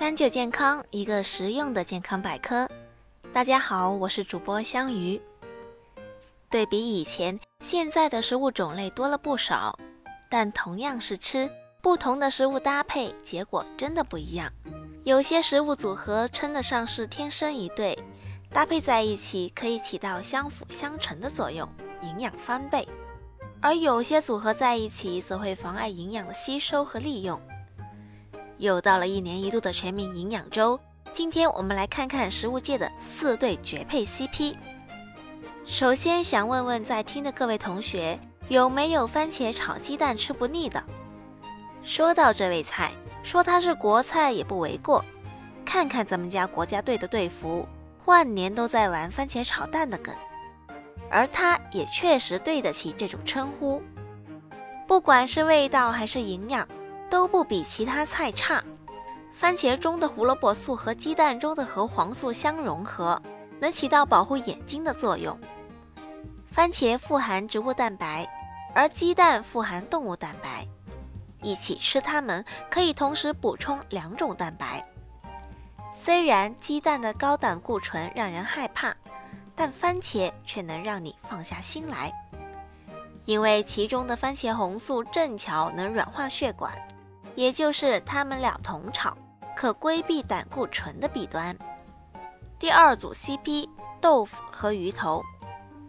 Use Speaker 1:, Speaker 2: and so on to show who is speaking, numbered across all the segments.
Speaker 1: 三九健康，一个实用的健康百科。大家好，我是主播香鱼。对比以前，现在的食物种类多了不少，但同样是吃，不同的食物搭配，结果真的不一样。有些食物组合称得上是天生一对，搭配在一起可以起到相辅相成的作用，营养翻倍；而有些组合在一起，则会妨碍营养的吸收和利用。又到了一年一度的全民营养周，今天我们来看看食物界的四对绝配 CP。首先想问问在听的各位同学，有没有番茄炒鸡蛋吃不腻的？说到这味菜，说它是国菜也不为过。看看咱们家国家队的队服，万年都在玩番茄炒蛋的梗，而它也确实对得起这种称呼。不管是味道还是营养。都不比其他菜差。番茄中的胡萝卜素和鸡蛋中的核黄素相融合，能起到保护眼睛的作用。番茄富含植物蛋白，而鸡蛋富含动物蛋白，一起吃它们可以同时补充两种蛋白。虽然鸡蛋的高胆固醇让人害怕，但番茄却能让你放下心来，因为其中的番茄红素正巧能软化血管。也就是它们俩同炒，可规避胆固醇的弊端。第二组 CP 豆腐和鱼头，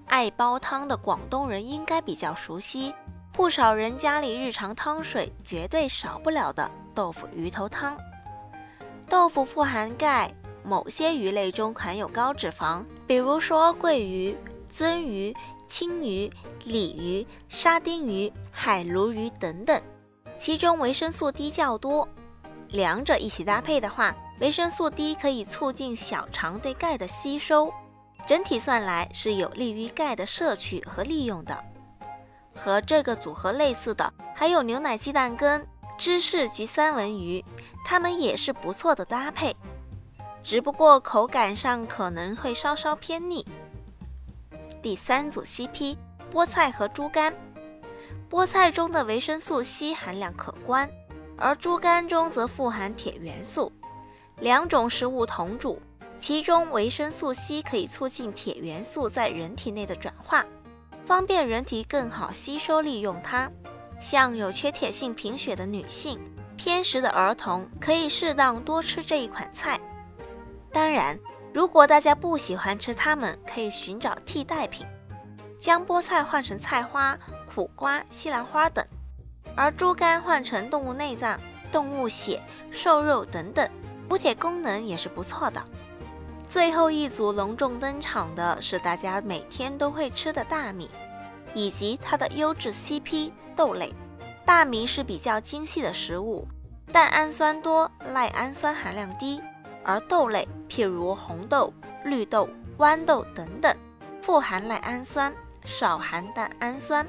Speaker 1: 爱煲汤的广东人应该比较熟悉，不少人家里日常汤水绝对少不了的豆腐鱼头汤。豆腐富含钙，某些鱼类中含有高脂肪，比如说桂鱼、鳟鱼、青鱼、鲤鱼、沙丁鱼、海鲈鱼等等。其中维生素 D 较多，两者一起搭配的话，维生素 D 可以促进小肠对钙的吸收，整体算来是有利于钙的摄取和利用的。和这个组合类似的还有牛奶鸡蛋羹、芝士焗三文鱼，它们也是不错的搭配，只不过口感上可能会稍稍偏腻。第三组 CP，菠菜和猪肝。菠菜中的维生素 C 含量可观，而猪肝中则富含铁元素。两种食物同煮，其中维生素 C 可以促进铁元素在人体内的转化，方便人体更好吸收利用它。像有缺铁性贫血的女性、偏食的儿童，可以适当多吃这一款菜。当然，如果大家不喜欢吃它们，可以寻找替代品，将菠菜换成菜花。苦瓜、西兰花等，而猪肝换成动物内脏、动物血、瘦肉等等，补铁功能也是不错的。最后一组隆重登场的是大家每天都会吃的大米，以及它的优质 CP 豆类。大米是比较精细的食物，但氨酸多，赖氨酸含量低；而豆类，譬如红豆、绿豆、豌豆等等，富含赖氨酸，少含蛋氨酸。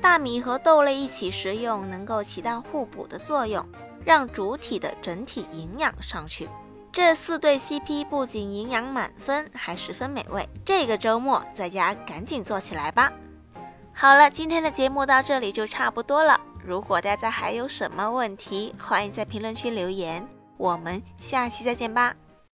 Speaker 1: 大米和豆类一起食用，能够起到互补的作用，让主体的整体营养上去。这四对 CP 不仅营养满分，还十分美味。这个周末在家赶紧做起来吧！好了，今天的节目到这里就差不多了。如果大家还有什么问题，欢迎在评论区留言。我们下期再见吧。